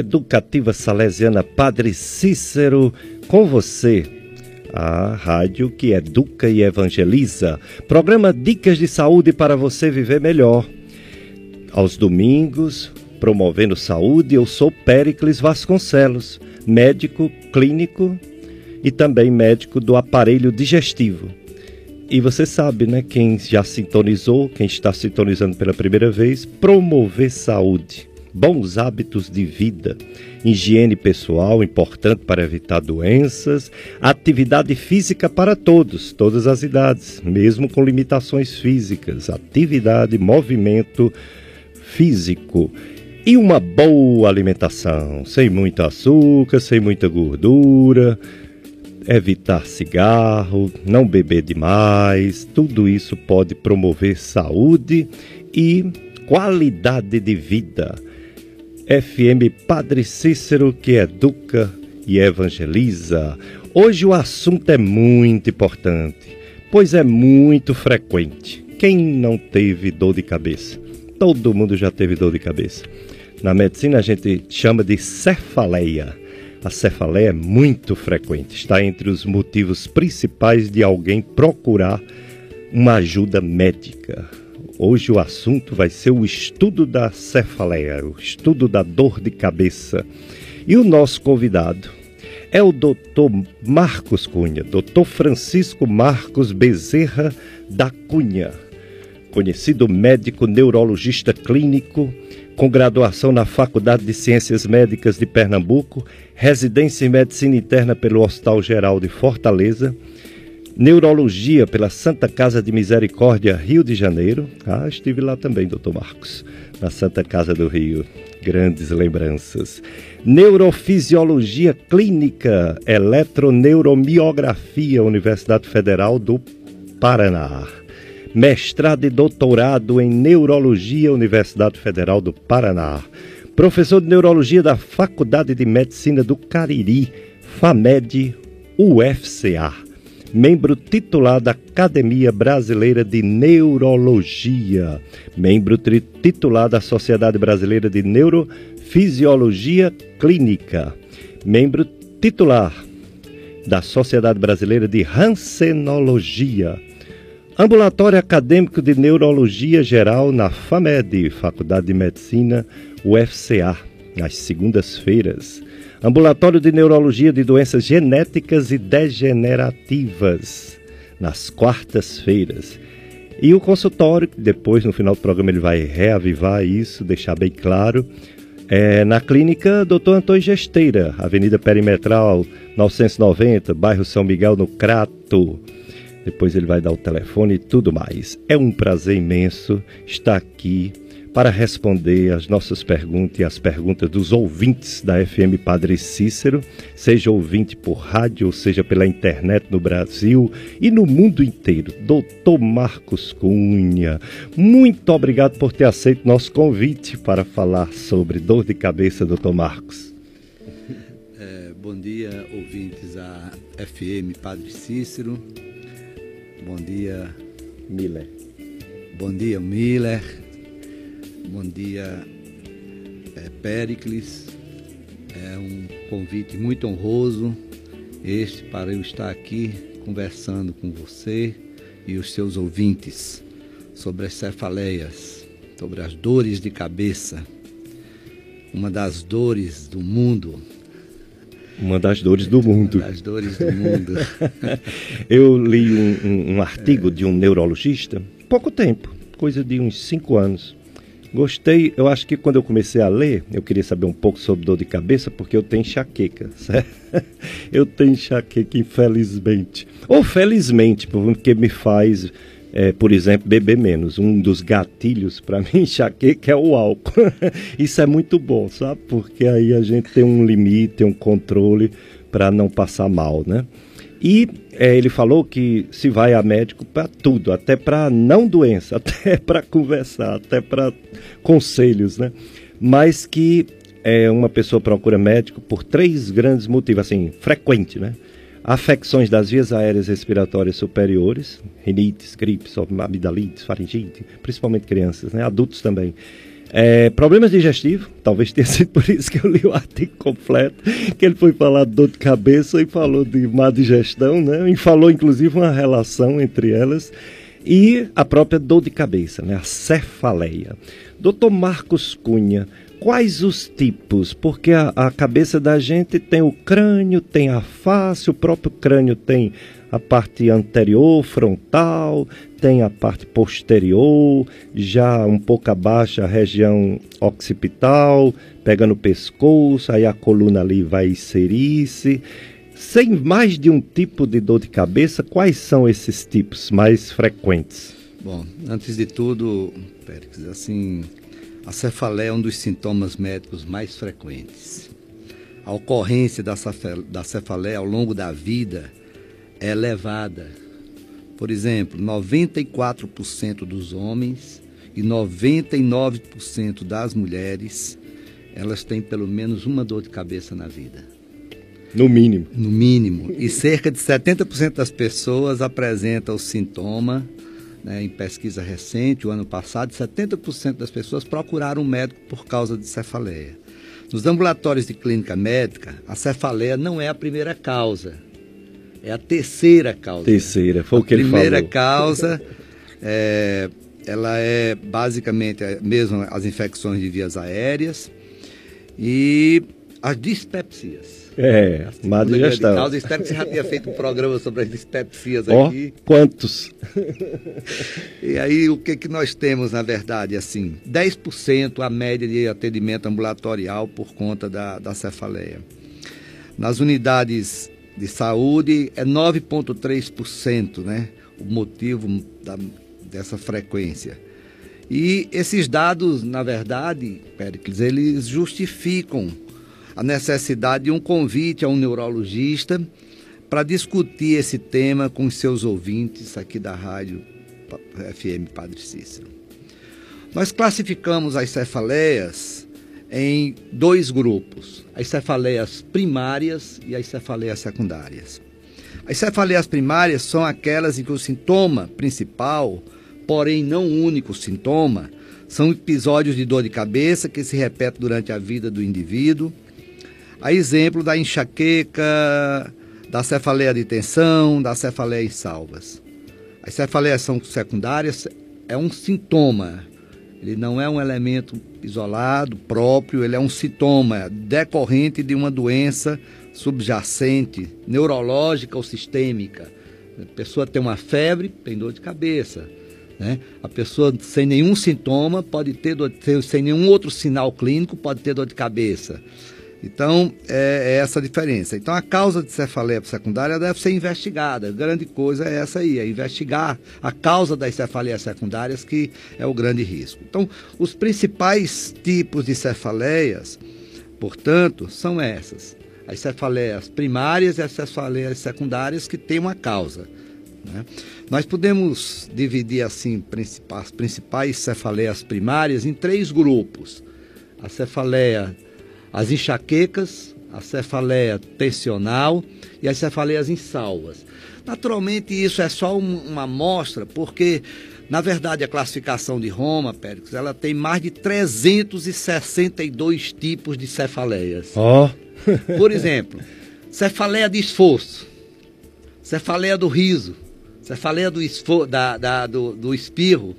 Educativa Salesiana Padre Cícero, com você. A rádio que educa e evangeliza. Programa Dicas de Saúde para você viver melhor. Aos domingos, promovendo saúde, eu sou Péricles Vasconcelos, médico clínico e também médico do aparelho digestivo. E você sabe, né, quem já sintonizou, quem está sintonizando pela primeira vez, promover saúde bons hábitos de vida, higiene pessoal importante para evitar doenças, atividade física para todos, todas as idades, mesmo com limitações físicas, atividade, movimento físico e uma boa alimentação, sem muito açúcar, sem muita gordura, evitar cigarro, não beber demais, tudo isso pode promover saúde e qualidade de vida. FM Padre Cícero que educa e evangeliza. Hoje o assunto é muito importante, pois é muito frequente. Quem não teve dor de cabeça? Todo mundo já teve dor de cabeça. Na medicina a gente chama de cefaleia. A cefaleia é muito frequente, está entre os motivos principais de alguém procurar uma ajuda médica. Hoje o assunto vai ser o estudo da cefaleia, o estudo da dor de cabeça. E o nosso convidado é o Dr. Marcos Cunha, Dr. Francisco Marcos Bezerra da Cunha, conhecido médico neurologista clínico, com graduação na Faculdade de Ciências Médicas de Pernambuco, residência em Medicina Interna pelo Hospital Geral de Fortaleza Neurologia pela Santa Casa de Misericórdia, Rio de Janeiro. Ah, estive lá também, doutor Marcos, na Santa Casa do Rio. Grandes lembranças. Neurofisiologia Clínica, Eletroneuromiografia, Universidade Federal do Paraná. Mestrado e doutorado em Neurologia, Universidade Federal do Paraná. Professor de Neurologia da Faculdade de Medicina do Cariri, FAMED, UFCA membro titular da Academia Brasileira de Neurologia, membro titular da Sociedade Brasileira de Neurofisiologia Clínica, membro titular da Sociedade Brasileira de Hansenologia, ambulatório acadêmico de Neurologia Geral na FAMED, Faculdade de Medicina, UFCA, às segundas-feiras Ambulatório de Neurologia de Doenças Genéticas e Degenerativas, nas quartas-feiras. E o consultório, depois no final do programa ele vai reavivar isso, deixar bem claro, é na clínica Dr. Antônio Gesteira, Avenida Perimetral 990, bairro São Miguel, no Crato. Depois ele vai dar o telefone e tudo mais. É um prazer imenso estar aqui para responder as nossas perguntas e as perguntas dos ouvintes da FM Padre Cícero, seja ouvinte por rádio, ou seja pela internet no Brasil e no mundo inteiro. Doutor Marcos Cunha, muito obrigado por ter aceito nosso convite para falar sobre dor de cabeça, doutor Marcos. É, bom dia, ouvintes da FM Padre Cícero. Bom dia, Miller. Bom dia, Miller. Bom dia, é, Péricles. É um convite muito honroso este para eu estar aqui conversando com você e os seus ouvintes sobre as cefaleias, sobre as dores de cabeça, uma das dores do mundo. Uma das dores do mundo. Uma das dores do mundo. eu li um, um, um artigo é. de um neurologista, pouco tempo, coisa de uns cinco anos Gostei, eu acho que quando eu comecei a ler, eu queria saber um pouco sobre dor de cabeça, porque eu tenho enxaqueca, certo? Eu tenho enxaqueca, infelizmente. Ou felizmente, porque me faz, é, por exemplo, beber menos. Um dos gatilhos para mim enxaqueca é o álcool. Isso é muito bom, sabe? Porque aí a gente tem um limite, um controle para não passar mal, né? E é, ele falou que se vai a médico para tudo, até para não doença, até para conversar, até para conselhos, né? Mas que é, uma pessoa procura médico por três grandes motivos, assim, frequente, né? Afecções das vias aéreas respiratórias superiores, rinites, gripes, amidalites, faringite, principalmente crianças, né? Adultos também. É, problemas digestivos, talvez tenha sido por isso que eu li o artigo completo, que ele foi falar de dor de cabeça e falou de má digestão, né? E falou inclusive uma relação entre elas e a própria dor de cabeça, né? A cefaleia. Doutor Marcos Cunha, quais os tipos? Porque a, a, cabeça da gente tem o crânio, tem a face, o próprio crânio tem a parte anterior, frontal, tem a parte posterior, já um pouco abaixo a região occipital, pega no pescoço, aí a coluna ali vai inserir-se. Sem mais de um tipo de dor de cabeça, quais são esses tipos mais frequentes? Bom, antes de tudo, Pérez, assim, a cefaleia é um dos sintomas médicos mais frequentes. A ocorrência da cefaleia ao longo da vida é elevada. Por exemplo, 94% dos homens e 99% das mulheres, elas têm pelo menos uma dor de cabeça na vida. No mínimo. No mínimo. E cerca de 70% das pessoas apresentam o sintoma né, em pesquisa recente, o ano passado, 70% das pessoas procuraram um médico por causa de cefaleia. Nos ambulatórios de clínica médica, a cefaleia não é a primeira causa, é a terceira causa. Terceira, foi a o que ele falou. A primeira causa, é, ela é basicamente mesmo as infecções de vias aéreas e as dispepsias. É, má digestão. Causa. Espero que você já tenha feito um programa sobre as dispepsias oh, aqui. Quantos? e aí, o que, que nós temos, na verdade, assim, 10% a média de atendimento ambulatorial por conta da, da cefaleia. Nas unidades de saúde, é 9,3%, né? O motivo da, dessa frequência. E esses dados, na verdade, Péricles, eles justificam a necessidade de um convite a um neurologista para discutir esse tema com os seus ouvintes aqui da rádio FM Padre Cícero. Nós classificamos as cefaleias em dois grupos: as cefaleias primárias e as cefaleias secundárias. As cefaleias primárias são aquelas em que o sintoma principal, porém não único sintoma, são episódios de dor de cabeça que se repetem durante a vida do indivíduo a exemplo da enxaqueca, da cefaleia de tensão, da cefaleia em salvas. As cefaleias são secundárias, é um sintoma. Ele não é um elemento isolado, próprio, ele é um sintoma decorrente de uma doença subjacente, neurológica ou sistêmica. A pessoa tem uma febre, tem dor de cabeça. Né? A pessoa sem nenhum sintoma pode ter, dor, sem nenhum outro sinal clínico, pode ter dor de cabeça. Então, é, é, essa a diferença. Então, a causa de cefaleia secundária deve ser investigada. A grande coisa é essa aí, é investigar a causa das cefaleias secundárias, que é o grande risco. Então, os principais tipos de cefaleias, portanto, são essas. As cefaleias primárias e as cefaleias secundárias que têm uma causa. Né? Nós podemos dividir assim as principais cefaleias primárias em três grupos. A cefaleia as enxaquecas, a cefaleia tensional e as cefaleias insalvas. Naturalmente, isso é só um, uma amostra, porque, na verdade, a classificação de Roma, Péricles, ela tem mais de 362 tipos de cefaleias. Oh. Por exemplo, cefaleia de esforço, cefaleia do riso, cefaleia do, esfor da, da, do, do espirro,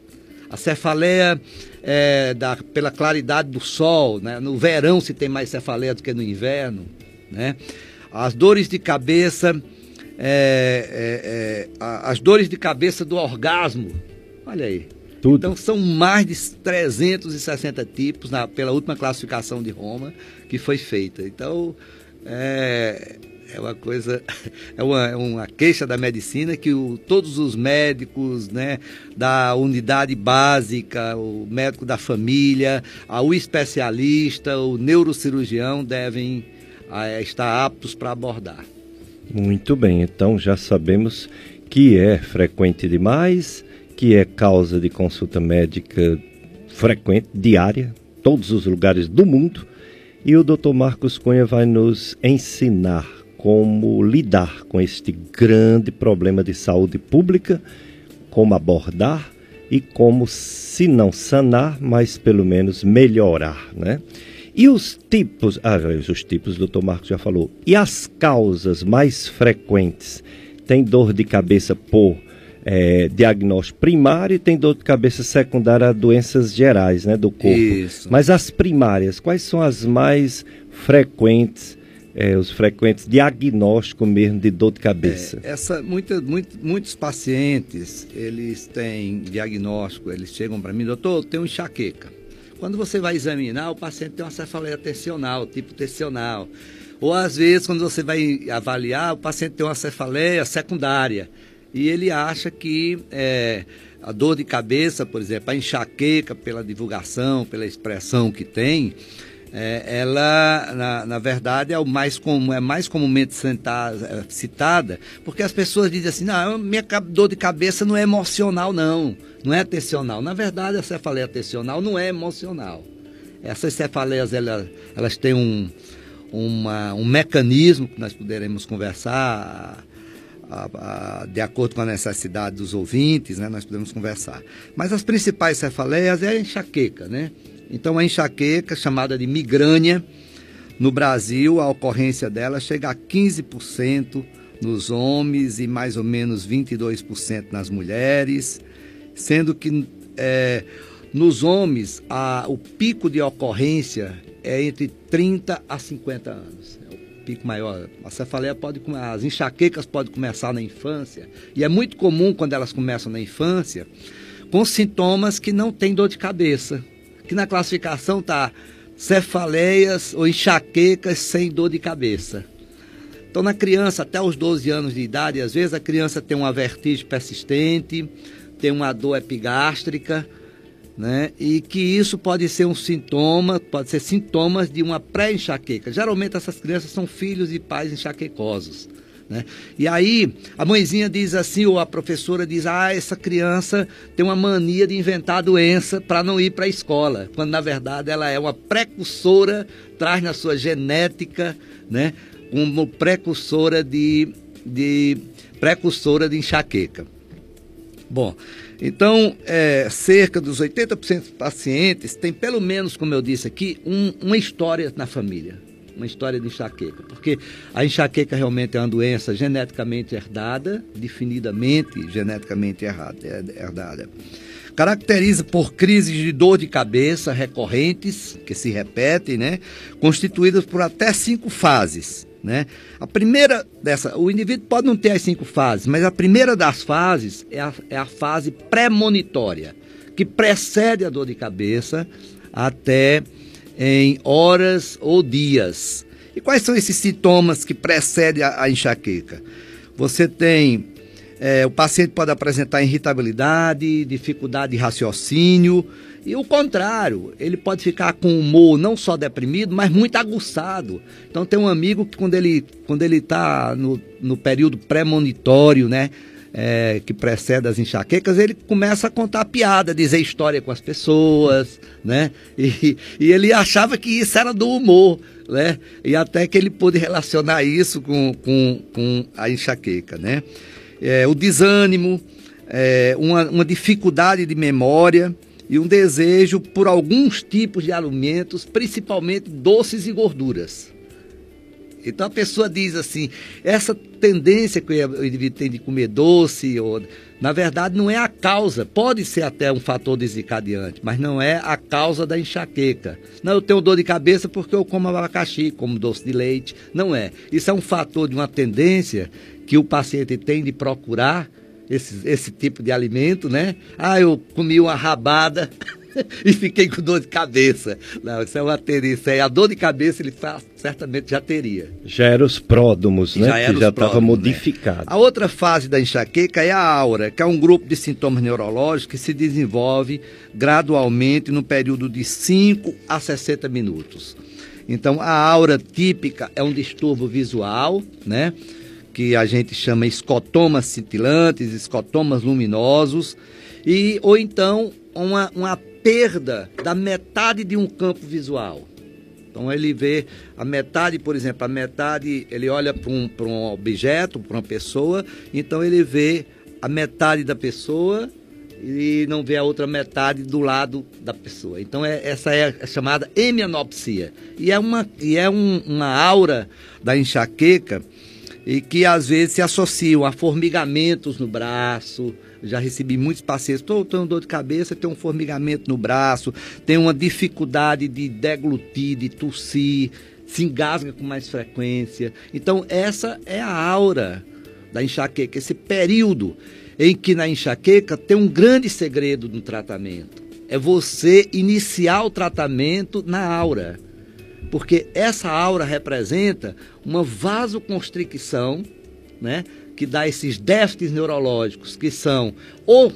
a cefaleia é, da, pela claridade do sol, né? no verão se tem mais cefaleia do que no inverno, né? as dores de cabeça, é, é, é as dores de cabeça do orgasmo, olha aí. Tudo. Então são mais de 360 tipos na, pela última classificação de Roma que foi feita. Então é, é uma coisa, é uma, é uma queixa da medicina que o, todos os médicos né, da unidade básica, o médico da família, o especialista, o neurocirurgião devem estar aptos para abordar. Muito bem, então já sabemos que é frequente demais, que é causa de consulta médica frequente, diária, todos os lugares do mundo. E o Dr. Marcos Cunha vai nos ensinar como lidar com este grande problema de saúde pública, como abordar, e como, se não sanar, mas pelo menos melhorar, né? E os tipos, ah, os tipos, o doutor Marcos já falou, e as causas mais frequentes? Tem dor de cabeça por é, diagnóstico primário e tem dor de cabeça secundária a doenças gerais né, do corpo. Isso. Mas as primárias, quais são as mais frequentes? É, os frequentes diagnósticos mesmo de dor de cabeça? É, essa, muita, muito, muitos pacientes, eles têm diagnóstico, eles chegam para mim, doutor, eu tenho enxaqueca. Quando você vai examinar, o paciente tem uma cefaleia tensional, tipo tensional. Ou às vezes, quando você vai avaliar, o paciente tem uma cefaleia secundária e ele acha que é, a dor de cabeça, por exemplo, a enxaqueca pela divulgação, pela expressão que tem, é, ela, na, na, verdade, é o mais comum, é mais comumente sentada, é, citada, porque as pessoas dizem assim, não, minha dor de cabeça não é emocional, não, não é atencional. Na verdade, a cefaleia atencional não é emocional. Essas cefaleias, elas, elas têm um, uma, um mecanismo que nós poderemos conversar a, a, de acordo com a necessidade dos ouvintes, né, nós podemos conversar. Mas as principais cefaleias é a enxaqueca, né? Então a enxaqueca, chamada de migrânia, no Brasil a ocorrência dela chega a 15% nos homens e mais ou menos 22% nas mulheres, sendo que é, nos homens a, o pico de ocorrência é entre 30 a 50 anos pico maior. A cefaleia pode, as enxaquecas podem começar na infância e é muito comum quando elas começam na infância com sintomas que não tem dor de cabeça, que na classificação tá cefaleias ou enxaquecas sem dor de cabeça. Então, na criança, até os 12 anos de idade, às vezes a criança tem uma vertigem persistente, tem uma dor epigástrica, né? E que isso pode ser um sintoma, pode ser sintomas de uma pré-enxaqueca. Geralmente essas crianças são filhos de pais enxaquecosos. Né? E aí a mãezinha diz assim, ou a professora diz: ah, essa criança tem uma mania de inventar doença para não ir para a escola, quando na verdade ela é uma precursora, traz na sua genética, né, como precursora de, de precursora de enxaqueca. Bom, então, é, cerca dos 80% dos pacientes têm, pelo menos, como eu disse aqui, um, uma história na família. Uma história de enxaqueca. Porque a enxaqueca realmente é uma doença geneticamente herdada, definidamente geneticamente errada, herdada. Caracteriza por crises de dor de cabeça recorrentes, que se repetem, né? Constituídas por até cinco fases né? A primeira dessa, o indivíduo pode não ter as cinco fases, mas a primeira das fases é a, é a fase pré-monitória, que precede a dor de cabeça até em horas ou dias. E quais são esses sintomas que precedem a, a enxaqueca? Você tem, é, o paciente pode apresentar irritabilidade, dificuldade de raciocínio, e o contrário, ele pode ficar com humor não só deprimido, mas muito aguçado. Então tem um amigo que quando ele quando ele está no, no período premonitório, né? É, que precede as enxaquecas, ele começa a contar piada, dizer história com as pessoas, né? E, e ele achava que isso era do humor, né? E até que ele pôde relacionar isso com, com, com a enxaqueca, né? É, o desânimo, é, uma, uma dificuldade de memória, e um desejo por alguns tipos de alimentos, principalmente doces e gorduras. Então a pessoa diz assim: essa tendência que o indivíduo tem de comer doce, ou, na verdade não é a causa, pode ser até um fator desencadeante, mas não é a causa da enxaqueca. Não, eu tenho dor de cabeça porque eu como abacaxi, como doce de leite. Não é. Isso é um fator de uma tendência que o paciente tem de procurar esse, esse tipo de alimento, né? Ah, eu comi uma rabada e fiquei com dor de cabeça. Não, isso é uma teria. é a dor de cabeça ele faz, certamente já teria. Já eram os pródomos, né? Já que já estava né? modificado. Né? A outra fase da enxaqueca é a aura, que é um grupo de sintomas neurológicos que se desenvolve gradualmente no período de 5 a 60 minutos. Então, a aura típica é um distúrbio visual, né? que a gente chama escotomas cintilantes, escotomas luminosos, e ou então uma, uma perda da metade de um campo visual. Então ele vê a metade, por exemplo, a metade, ele olha para um, um objeto, para uma pessoa, então ele vê a metade da pessoa e não vê a outra metade do lado da pessoa. Então é, essa é a chamada hemianopsia. E é uma, e é um, uma aura da enxaqueca e que às vezes se associam a formigamentos no braço. Já recebi muitos pacientes, estou tendo dor de cabeça, tem um formigamento no braço, tem uma dificuldade de deglutir, de tossir, se engasga com mais frequência. Então essa é a aura da enxaqueca, esse período em que na enxaqueca tem um grande segredo no tratamento. É você iniciar o tratamento na aura. Porque essa aura representa uma vasoconstricção, né, que dá esses déficits neurológicos, que são ou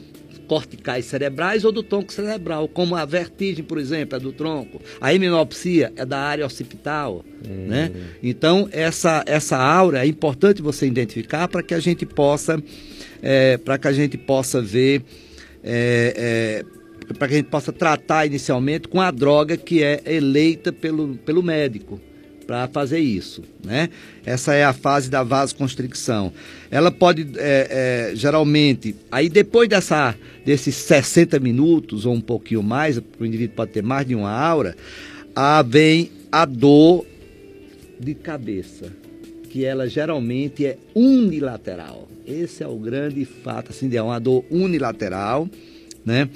corticais cerebrais ou do tronco cerebral, como a vertigem, por exemplo, é do tronco. A heminopsia é da área occipital, hum. né? Então, essa, essa aura é importante você identificar para que a gente possa é, para que a gente possa ver, é, é, para que a gente possa tratar inicialmente com a droga que é eleita pelo, pelo médico para fazer isso, né? Essa é a fase da vasoconstricção. Ela pode, é, é, geralmente, aí depois dessa, desses 60 minutos ou um pouquinho mais, o indivíduo pode ter mais de uma aura, a, vem a dor de cabeça, que ela geralmente é unilateral. Esse é o grande fato, assim, é uma dor unilateral, né?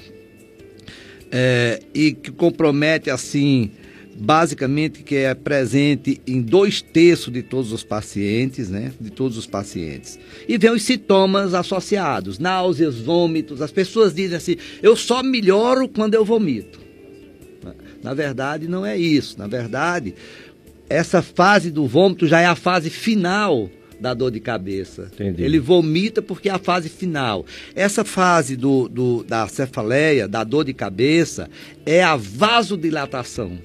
É, e que compromete, assim, basicamente que é presente em dois terços de todos os pacientes, né? De todos os pacientes. E vem os sintomas associados, náuseas, vômitos. As pessoas dizem assim, eu só melhoro quando eu vomito. Na verdade, não é isso. Na verdade, essa fase do vômito já é a fase final da dor de cabeça. Entendi. Ele vomita porque é a fase final. Essa fase do, do, da cefaleia, da dor de cabeça, é a vasodilatação.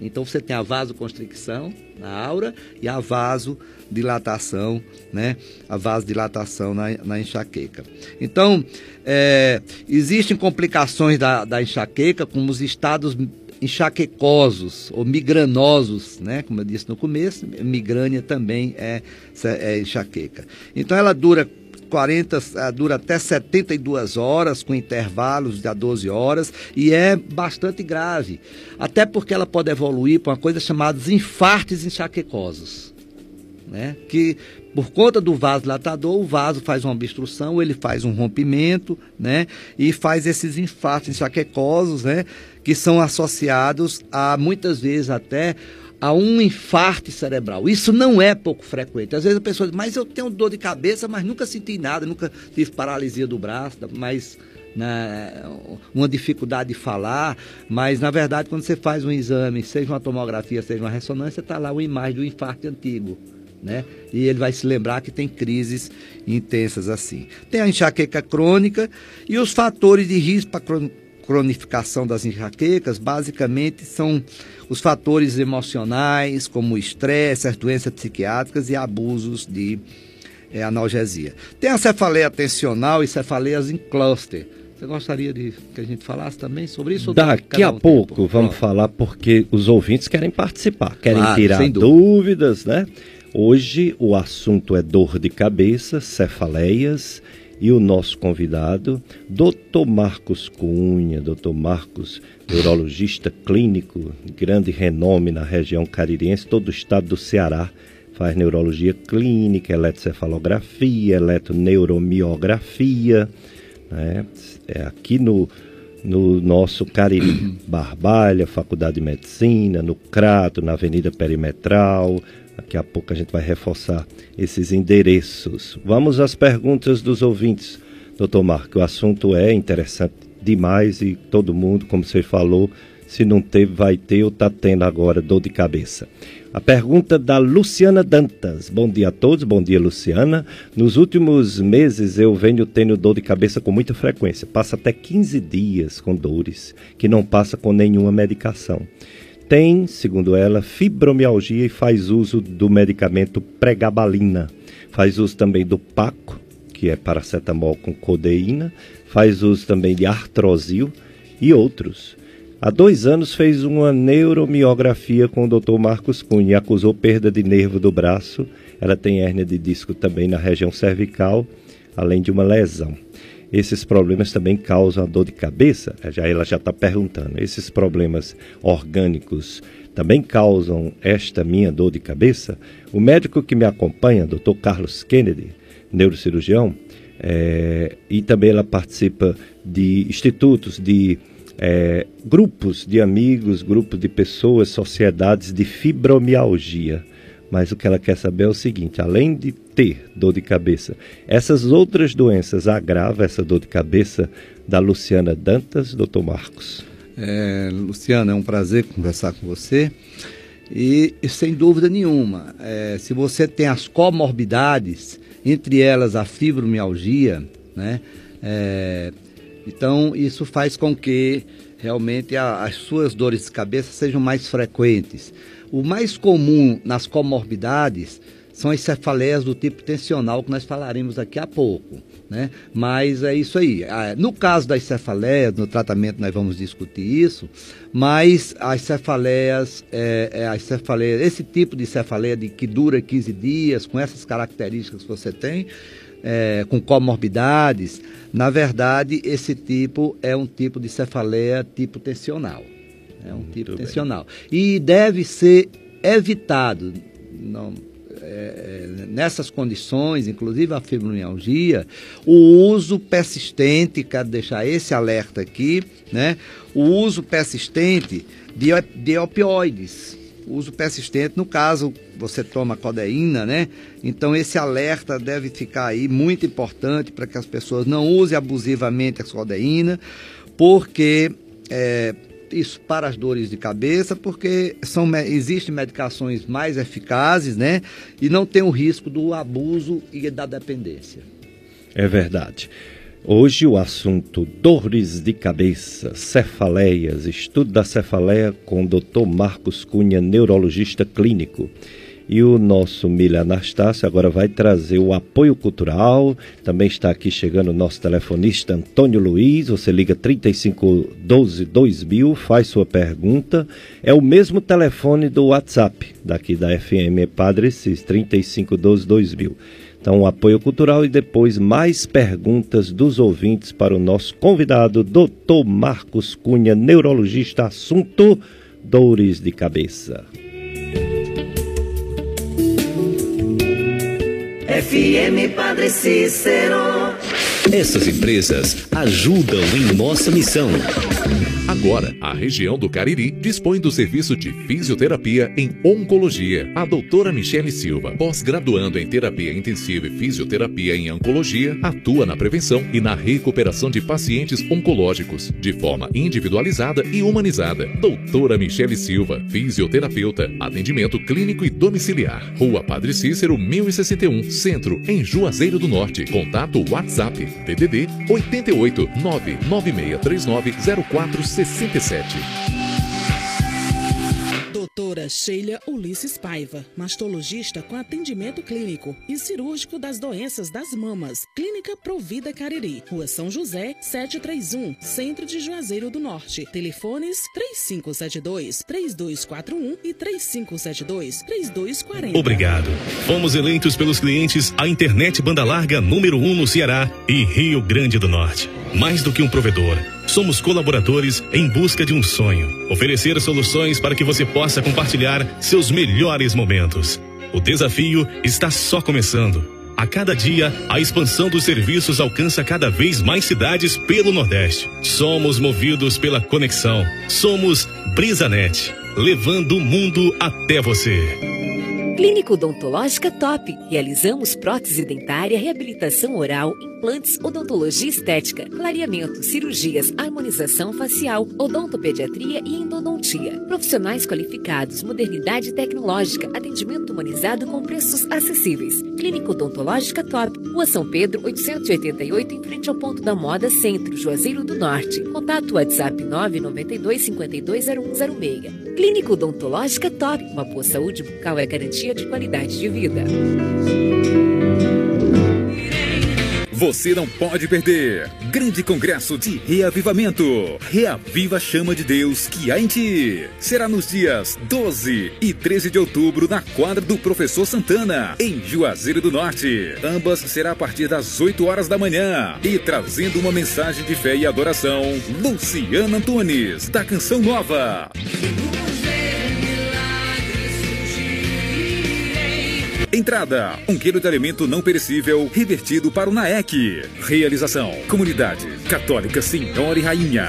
Então você tem a vasoconstricção na aura e a vasodilatação, né? A vasodilatação na, na enxaqueca. Então, é, existem complicações da, da enxaqueca, como os estados enxaquecosos ou migranosos, né? Como eu disse no começo, migrânia também é, é enxaqueca. Então ela dura 40, eh, dura até 72 horas, com intervalos de 12 horas, e é bastante grave. Até porque ela pode evoluir para uma coisa chamada infartos enxaquecosos. Né? Que por conta do vaso dilatador, o vaso faz uma obstrução, ele faz um rompimento, né? E faz esses infartos enxaquecosos, né? Que são associados a muitas vezes até a um infarto cerebral. Isso não é pouco frequente. Às vezes a pessoa diz, mas eu tenho dor de cabeça, mas nunca senti nada, nunca tive paralisia do braço, mas né, uma dificuldade de falar, mas na verdade quando você faz um exame, seja uma tomografia, seja uma ressonância, está lá uma imagem do infarto antigo. Né? E ele vai se lembrar que tem crises intensas assim. Tem a enxaqueca crônica e os fatores de risco para cronificação das enxaquecas, basicamente são os fatores emocionais, como o estresse, as doenças psiquiátricas e abusos de é, analgesia. Tem a cefaleia atencional e cefaleias em cluster. Você gostaria de que a gente falasse também sobre isso? Daqui a um pouco tempo? vamos Pronto. falar porque os ouvintes querem participar, querem claro, tirar dúvidas, né? Hoje o assunto é dor de cabeça, cefaleias e o nosso convidado, Dr. Marcos Cunha, Dr. Marcos, neurologista clínico, grande renome na região caririense, todo o estado do Ceará, faz neurologia clínica, eletrocefalografia, eletroneuromiografia, né? É aqui no, no nosso Cariri Barbalha, Faculdade de Medicina, no Crato, na Avenida Perimetral, Daqui a pouco a gente vai reforçar esses endereços. Vamos às perguntas dos ouvintes, doutor Marco. O assunto é interessante demais e todo mundo, como você falou, se não teve, vai ter ou está tendo agora dor de cabeça. A pergunta da Luciana Dantas. Bom dia a todos, bom dia Luciana. Nos últimos meses eu venho tendo dor de cabeça com muita frequência. Passa até 15 dias com dores, que não passa com nenhuma medicação tem, segundo ela, fibromialgia e faz uso do medicamento pregabalina. Faz uso também do Paco, que é paracetamol com codeína, faz uso também de artrosil e outros. Há dois anos fez uma neuromiografia com o Dr. Marcos Cunha e acusou perda de nervo do braço. Ela tem hérnia de disco também na região cervical, além de uma lesão. Esses problemas também causam a dor de cabeça? Já ela já está perguntando. Esses problemas orgânicos também causam esta minha dor de cabeça? O médico que me acompanha, Dr. Carlos Kennedy, neurocirurgião, é, e também ela participa de institutos, de é, grupos de amigos, grupos de pessoas, sociedades de fibromialgia. Mas o que ela quer saber é o seguinte: além de ter dor de cabeça, essas outras doenças agravam essa dor de cabeça da Luciana Dantas, doutor Marcos. É, Luciana, é um prazer conversar com você. E, sem dúvida nenhuma, é, se você tem as comorbidades, entre elas a fibromialgia, né? É, então isso faz com que realmente a, as suas dores de cabeça sejam mais frequentes. O mais comum nas comorbidades são as cefaleias do tipo tensional que nós falaremos daqui a pouco. Né? Mas é isso aí. Ah, no caso das cefaleias, no tratamento nós vamos discutir isso, mas as cefaleias, é, é, as cefaleias esse tipo de cefaleia de, que dura 15 dias, com essas características que você tem, é, com comorbidades, na verdade, esse tipo é um tipo de cefaleia tipo tensional. É um Muito tipo bem. tensional. E deve ser evitado. Não, é, é, nessas condições, inclusive a fibromialgia, o uso persistente, quero deixar esse alerta aqui, né? O uso persistente de, de opioides. O uso persistente, no caso, você toma codeína, né? Então esse alerta deve ficar aí muito importante para que as pessoas não usem abusivamente a codeína, porque é, isso para as dores de cabeça, porque são, existem medicações mais eficazes, né? E não tem o risco do abuso e da dependência. É verdade. Hoje o assunto dores de cabeça, cefaleias, estudo da cefaleia com o Dr. Marcos Cunha, neurologista clínico. E o nosso Milha Anastácio agora vai trazer o apoio cultural. Também está aqui chegando o nosso telefonista Antônio Luiz. Você liga 3512 2000, faz sua pergunta. É o mesmo telefone do WhatsApp daqui da FM Padre Cis, 3512 2000. Então, o apoio cultural e depois mais perguntas dos ouvintes para o nosso convidado, Dr. Marcos Cunha, neurologista, assunto dores de cabeça. FM Padre Cícero. Essas empresas ajudam em nossa missão. Agora, a região do Cariri dispõe do serviço de fisioterapia em oncologia. A doutora Michele Silva, pós-graduando em terapia intensiva e fisioterapia em oncologia, atua na prevenção e na recuperação de pacientes oncológicos, de forma individualizada e humanizada. Doutora Michele Silva, fisioterapeuta, atendimento clínico e domiciliar. Rua Padre Cícero, 1061, Centro, em Juazeiro do Norte. Contato WhatsApp, DDD 88 99639 04 67. Doutora Sheila Ulisses Paiva, mastologista com atendimento clínico e cirúrgico das doenças das mamas. Clínica Provida Cariri, Rua São José, 731, Centro de Juazeiro do Norte. Telefones 3572-3241 e 3572-3240. Obrigado. Fomos eleitos pelos clientes a internet banda larga número 1 um no Ceará e Rio Grande do Norte. Mais do que um provedor, somos colaboradores em busca de um sonho. Oferecer soluções para que você possa compartilhar seus melhores momentos. O desafio está só começando. A cada dia, a expansão dos serviços alcança cada vez mais cidades pelo Nordeste. Somos movidos pela conexão. Somos Brisanet, levando o mundo até você. Clínica Odontológica Top. Realizamos prótese dentária, reabilitação oral, implantes, odontologia estética, clareamento, cirurgias, harmonização facial, odontopediatria e endodontia. Profissionais qualificados, modernidade tecnológica, atendimento humanizado com preços acessíveis. Clínica Odontológica Top. Rua São Pedro, 888, em frente ao ponto da Moda Centro, Juazeiro do Norte. Contato WhatsApp 992 520106. Clínica Odontológica Top. Uma boa saúde bucal é garantia de qualidade de vida. Você não pode perder. Grande Congresso de Reavivamento. Reaviva a chama de Deus que há em ti. Será nos dias 12 e 13 de outubro na quadra do Professor Santana, em Juazeiro do Norte. Ambas será a partir das 8 horas da manhã. E trazendo uma mensagem de fé e adoração, Luciana Antunes, da Canção Nova. Entrada: um quilo de alimento não perecível revertido para o NAEC. Realização: Comunidade Católica Senhora e Rainha.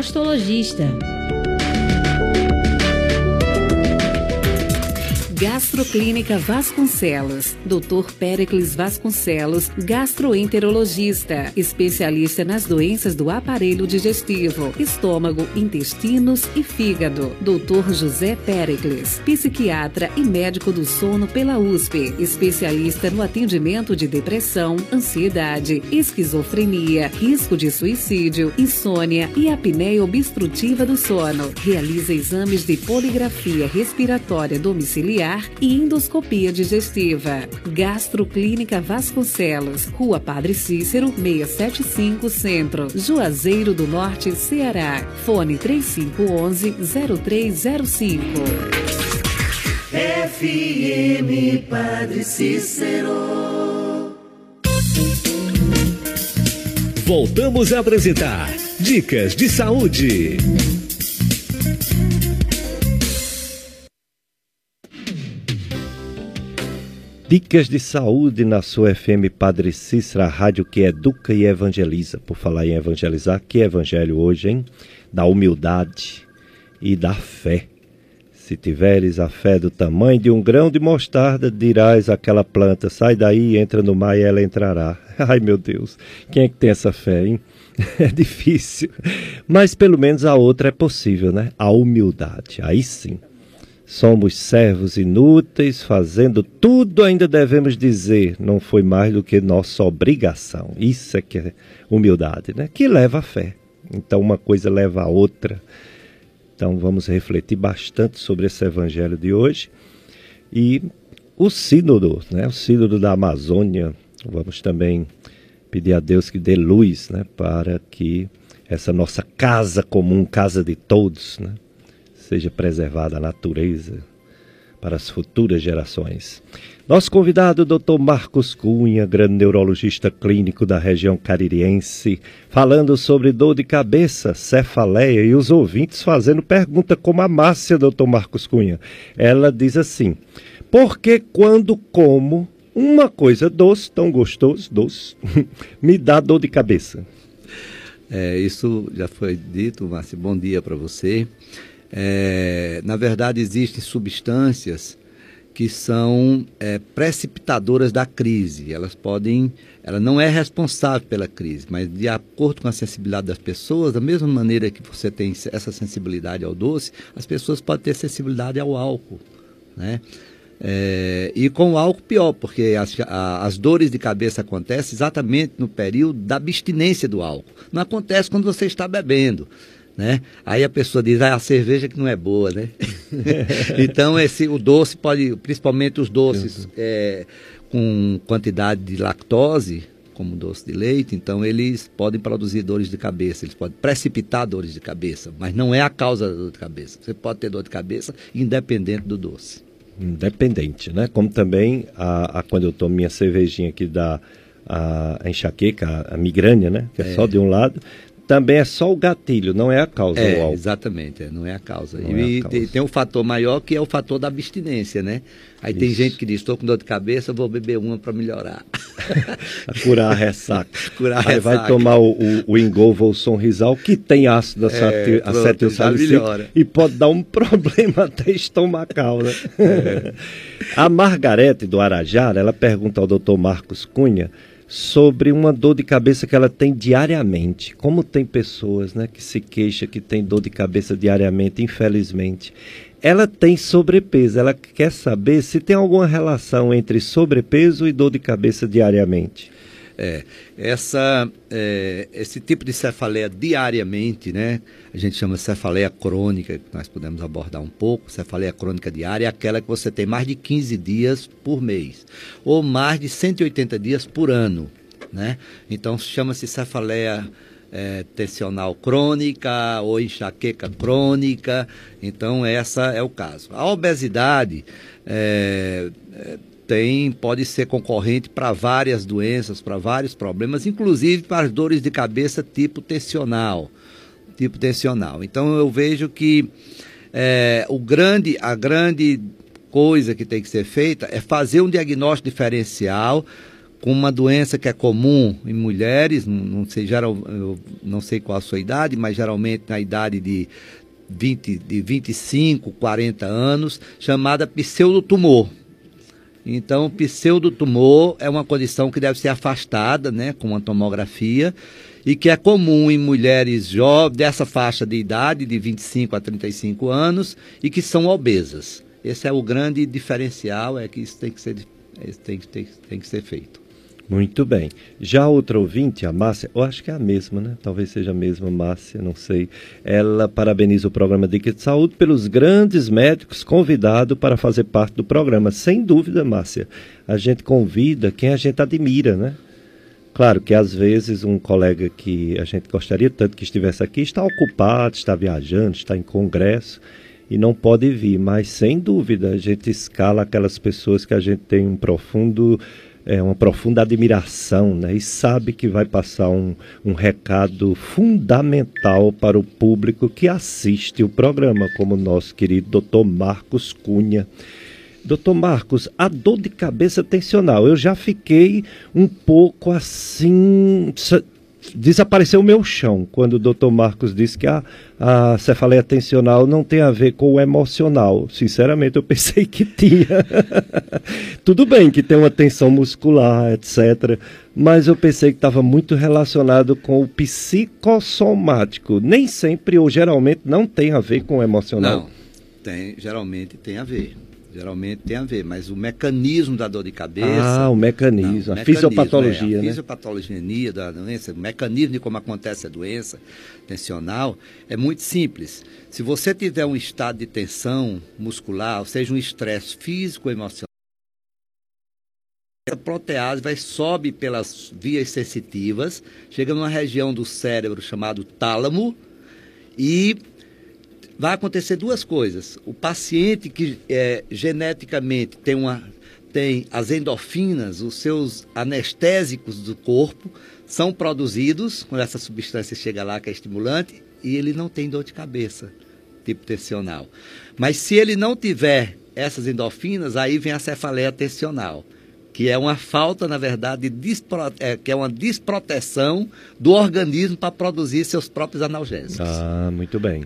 mastologista. Gastroclínica Vasconcelos. Dr. Pericles Vasconcelos, gastroenterologista, especialista nas doenças do aparelho digestivo, estômago, intestinos e fígado. Dr. José Pericles, psiquiatra e médico do sono pela USP, especialista no atendimento de depressão, ansiedade, esquizofrenia, risco de suicídio, insônia e apneia obstrutiva do sono. Realiza exames de poligrafia respiratória domiciliar e endoscopia digestiva. Gastroclínica Vasconcelos, Rua Padre Cícero, 675 Centro, Juazeiro do Norte, Ceará. Fone 3511-0305. FM Padre Cícero. Voltamos a apresentar Dicas de Saúde. Dicas de saúde na sua FM Padre Cícero, a rádio que educa e evangeliza. Por falar em evangelizar, que evangelho hoje, hein? Da humildade e da fé. Se tiveres a fé do tamanho de um grão de mostarda, dirás àquela planta: sai daí, entra no mar e ela entrará. Ai meu Deus, quem é que tem essa fé, hein? É difícil. Mas pelo menos a outra é possível, né? A humildade. Aí sim. Somos servos inúteis, fazendo tudo, ainda devemos dizer, não foi mais do que nossa obrigação. Isso é que é humildade, né? Que leva a fé. Então uma coisa leva a outra. Então vamos refletir bastante sobre esse evangelho de hoje. E o sínodo, né? O sínodo da Amazônia. Vamos também pedir a Deus que dê luz, né, para que essa nossa casa comum, casa de todos, né, seja preservada a natureza para as futuras gerações. Nosso convidado, Dr. Marcos Cunha, grande neurologista clínico da região caririense, falando sobre dor de cabeça, cefaleia e os ouvintes fazendo pergunta como a Márcia, Dr. Marcos Cunha. Ela diz assim: por que quando como uma coisa doce, tão gostoso, doce, me dá dor de cabeça? É, isso já foi dito, Márcio. Bom dia para você. É, na verdade, existem substâncias que são é, precipitadoras da crise. Elas podem, ela não é responsável pela crise, mas de acordo com a sensibilidade das pessoas, da mesma maneira que você tem essa sensibilidade ao doce, as pessoas podem ter sensibilidade ao álcool, né? É, e com o álcool pior, porque as, a, as dores de cabeça acontecem exatamente no período da abstinência do álcool. Não acontece quando você está bebendo né? Aí a pessoa diz, ah, a cerveja que não é boa, né? então esse, o doce pode, principalmente os doces é, com quantidade de lactose, como doce de leite, então eles podem produzir dores de cabeça, eles podem precipitar dores de cabeça, mas não é a causa da dor de cabeça. Você pode ter dor de cabeça independente do doce. Independente, né? Como também a, a quando eu tomo minha cervejinha que dá a, a enxaqueca, a, a migrânia, né? Que é, é, só de um lado Também é só o gatilho, não é a causa. É, exatamente, é, não é a causa. Não e é a causa. Tem, tem um fator maior que é o fator da abstinência, né? Aí Isso. tem gente que diz, estou com dor de cabeça, vou beber uma para melhorar. curar a ressaca. curar a Aí ressaca. vai tomar o, o, o Engolvo ou o Sonrisal, que tem ácido é, acetilsalicílico e pode dar um problema até estomacal, né? É. a Margarete do Arajara, ela pergunta ao doutor Marcos Cunha sobre uma dor de cabeça que ela tem diariamente. Como tem pessoas né, que se queixam que tem dor de cabeça diariamente, infelizmente. Ela tem sobrepeso, ela quer saber se tem alguma relação entre sobrepeso e dor de cabeça diariamente. É, essa, é, esse tipo de cefaleia diariamente, né? A gente chama cefaleia crônica, que nós podemos abordar um pouco. Cefaleia crônica diária é aquela que você tem mais de 15 dias por mês, ou mais de 180 dias por ano, né? Então chama-se cefaleia é, tensional crônica ou enxaqueca crônica. Então, essa é o caso. A obesidade é, é tem, pode ser concorrente para várias doenças, para vários problemas, inclusive para as dores de cabeça tipo tensional. Tipo tensional. Então eu vejo que é, o grande, a grande coisa que tem que ser feita é fazer um diagnóstico diferencial com uma doença que é comum em mulheres, não sei, geral, não sei qual a sua idade, mas geralmente na idade de 20, de 25, 40 anos, chamada pseudotumor. Então, pseudotumor é uma condição que deve ser afastada, né, com uma tomografia, e que é comum em mulheres jovens dessa faixa de idade, de 25 a 35 anos, e que são obesas. Esse é o grande diferencial, é que isso tem que ser, tem, tem, tem que ser feito. Muito bem. Já outra ouvinte, a Márcia, eu acho que é a mesma, né? Talvez seja a mesma Márcia, não sei. Ela parabeniza o programa Dica de Saúde pelos grandes médicos convidados para fazer parte do programa. Sem dúvida, Márcia. A gente convida quem a gente admira, né? Claro que às vezes um colega que a gente gostaria tanto que estivesse aqui está ocupado, está viajando, está em congresso e não pode vir, mas sem dúvida a gente escala aquelas pessoas que a gente tem um profundo é, uma profunda admiração né? e sabe que vai passar um, um recado fundamental para o público que assiste o programa, como o nosso querido doutor Marcos Cunha. Doutor Marcos, a dor de cabeça tensional, eu já fiquei um pouco assim desapareceu o meu chão quando o doutor Marcos disse que a, a cefaleia tensional não tem a ver com o emocional. Sinceramente, eu pensei que tinha. Tudo bem que tem uma tensão muscular, etc. Mas eu pensei que estava muito relacionado com o psicossomático. Nem sempre ou geralmente não tem a ver com o emocional. Não, tem, geralmente tem a ver geralmente tem a ver, mas o mecanismo da dor de cabeça. Ah, o mecanismo, não, a mecanismo, fisiopatologia. É, a né? fisiopatologia da doença, o mecanismo de como acontece a doença tensional é muito simples. Se você tiver um estado de tensão muscular, ou seja, um estresse físico emocional, a protease vai sobe pelas vias sensitivas, chega numa região do cérebro chamado tálamo e vai acontecer duas coisas. O paciente que é, geneticamente tem, uma, tem as endorfinas, os seus anestésicos do corpo, são produzidos quando essa substância chega lá, que é estimulante, e ele não tem dor de cabeça, tipo tensional. Mas se ele não tiver essas endorfinas, aí vem a cefaleia tensional que é uma falta, na verdade, é, que é uma desproteção do organismo para produzir seus próprios analgésicos. Ah, muito bem.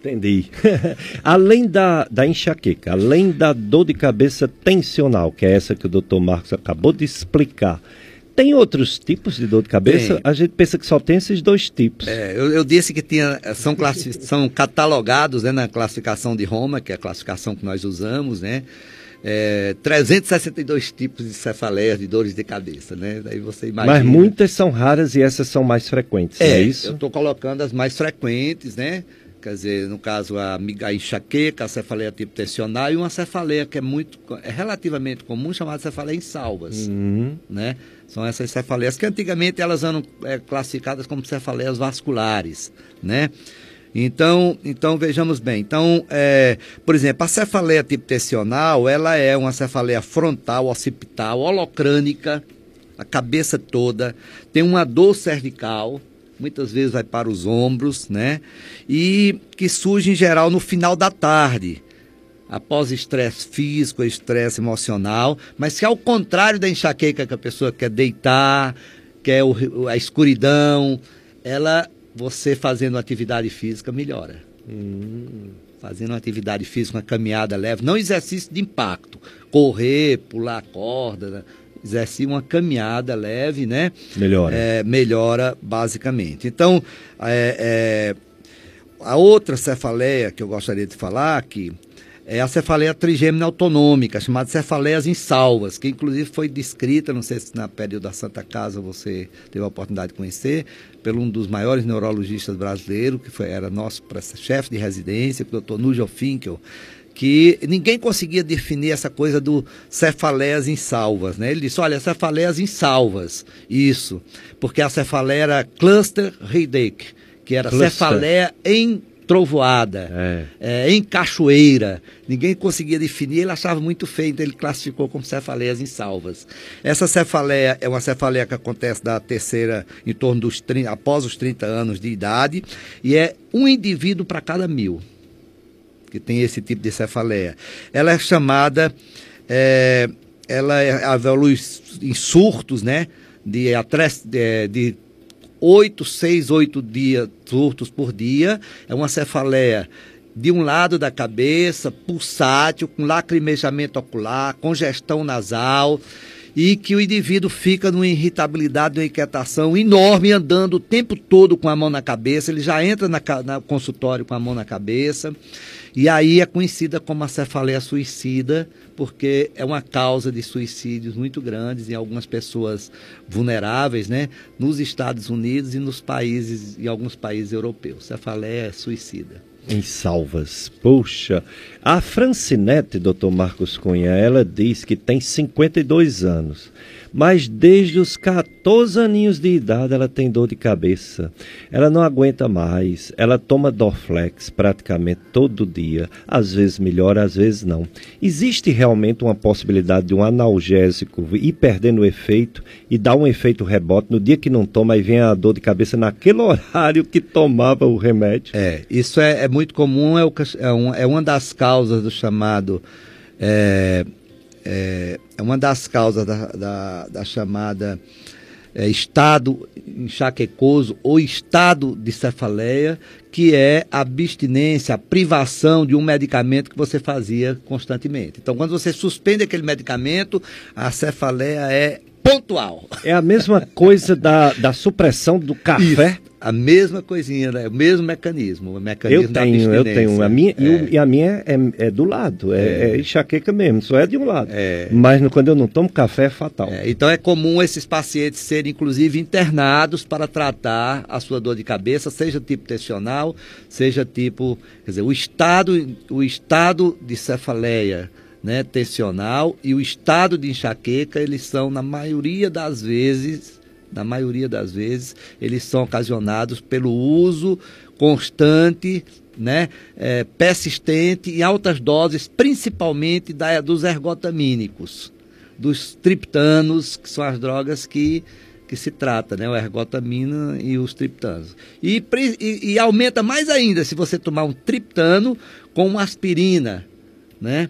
Entendi. além da, da enxaqueca, além da dor de cabeça tensional, que é essa que o doutor Marcos acabou de explicar, tem outros tipos de dor de cabeça? A gente pensa que só tem esses dois tipos. É, eu, eu, disse que tinha, são, são catalogados né, na classificação de Roma, que é a classificação que nós usamos, né? É, 362 tipos de cefaleias, de dores de cabeça, né? Daí você imagina. Mas muitas são raras e essas são mais frequentes, é, é isso? Eu estou colocando as mais frequentes, né? Quer dizer, no caso a, a enxaqueca, a cefaleia tipo tensional e uma cefaleia que é muito, é relativamente comum, chamada cefaleia em salvas, uhum. né? São essas cefaleias que antigamente elas eram é, classificadas como cefaleias vasculares, né? Então, então vejamos bem. Então, é, por exemplo, a cefaleia tipo tensional, ela é uma cefaleia frontal, occipital, holocrânica, a cabeça toda, tem uma dor cervical, muitas vezes vai para os ombros, né? E que surge em geral no final da tarde, após estresse físico, estresse emocional, mas se ao contrário da enxaqueca que a pessoa quer deitar, quer o, a escuridão, ela, você fazendo atividade física melhora. Hum. Fazendo uma atividade física, uma caminhada leve, não exercício de impacto, correr, pular corda, exercer uma caminhada leve, né? Melhora. É, melhora basicamente. Então, é, é, a outra cefaleia que eu gostaria de falar aqui é a cefaleia trigêmina autonômica, chamada cefaleias insalvas, que inclusive foi descrita, não sei se na período da Santa Casa você teve a oportunidade de conhecer, pelo um dos maiores neurologistas brasileiros, que foi, era nosso chefe de residência, o Dr. Nigel Finkel, que ninguém conseguia definir essa coisa do cefaleias insalvas, né? Ele disse, olha, cefaleias insalvas, isso, porque a cefaleia era cluster headache, que era cluster. cefaleia em trovoada, é. É, em cachoeira. Ninguém conseguia definir, ele achava muito feio, então ele classificou como cefaleias insalvas. Essa cefaleia é uma cefaleia que acontece da terceira, em torno dos 30, após os 30 anos de idade, e é um indivíduo para cada mil que tem esse tipo de cefaleia. Ela é chamada, é, ela é, evolui em surtos, né? De, de, de 8, 6, 8 dias, surtos por dia. É uma cefaleia de um lado da cabeça, pulsátil, com lacrimejamento ocular, congestão nasal, e que o indivíduo fica numa irritabilidade, numa inquietação enorme, andando o tempo todo com a mão na cabeça. Ele já entra na, na consultório com a mão na cabeça. E aí é conhecida como a cefaleia suicida, porque é uma causa de suicídios muito grandes em algumas pessoas vulneráveis, né? Nos Estados Unidos e nos países, em alguns países europeus. Cefaleia suicida. Em salvas. Puxa. A Francinete, doutor Marcos Cunha, ela diz que tem 52 anos mas desde os 14 aninhos de idade ela tem dor de cabeça. Ela não aguenta mais. Ela toma Dorflex praticamente todo dia. Às vezes melhora, às vezes não. Existe realmente uma possibilidade de um analgésico ir perdendo o efeito e dar um efeito rebote no dia que não toma e vem a dor de cabeça naquele horário que tomava o remédio? É, isso é, é muito comum, é, o, é, um, é uma das causas do chamado. É, é, é uma das causas da, da, da chamada é, estado enxaquecoso ou estado de cefaleia, que é a abstinência, a privação de um medicamento que você fazia constantemente. Então, quando você suspende aquele medicamento, a cefaleia é pontual. É a mesma coisa da, da supressão do café. Isso a mesma coisinha, né? o mesmo mecanismo, o mecanismo eu tenho, eu tenho, a minha, é. e a minha é, é do lado, é, é. é, enxaqueca mesmo, só é de um lado. É. Mas no, quando eu não tomo café é fatal. É, então é comum esses pacientes serem, inclusive, internados para tratar a sua dor de cabeça, seja tipo tensional, seja tipo, quer dizer, o estado, o estado de cefaleia, né, tensional e o estado de enxaqueca, eles são, na maioria das vezes, na maioria das vezes, eles são ocasionados pelo uso constante, né, é, persistente, em altas doses, principalmente da, dos ergotamínicos, dos triptanos, que são as drogas que, que se trata, né, o ergotamina e os triptanos. E, e, e aumenta mais ainda se você tomar um triptano com aspirina, né?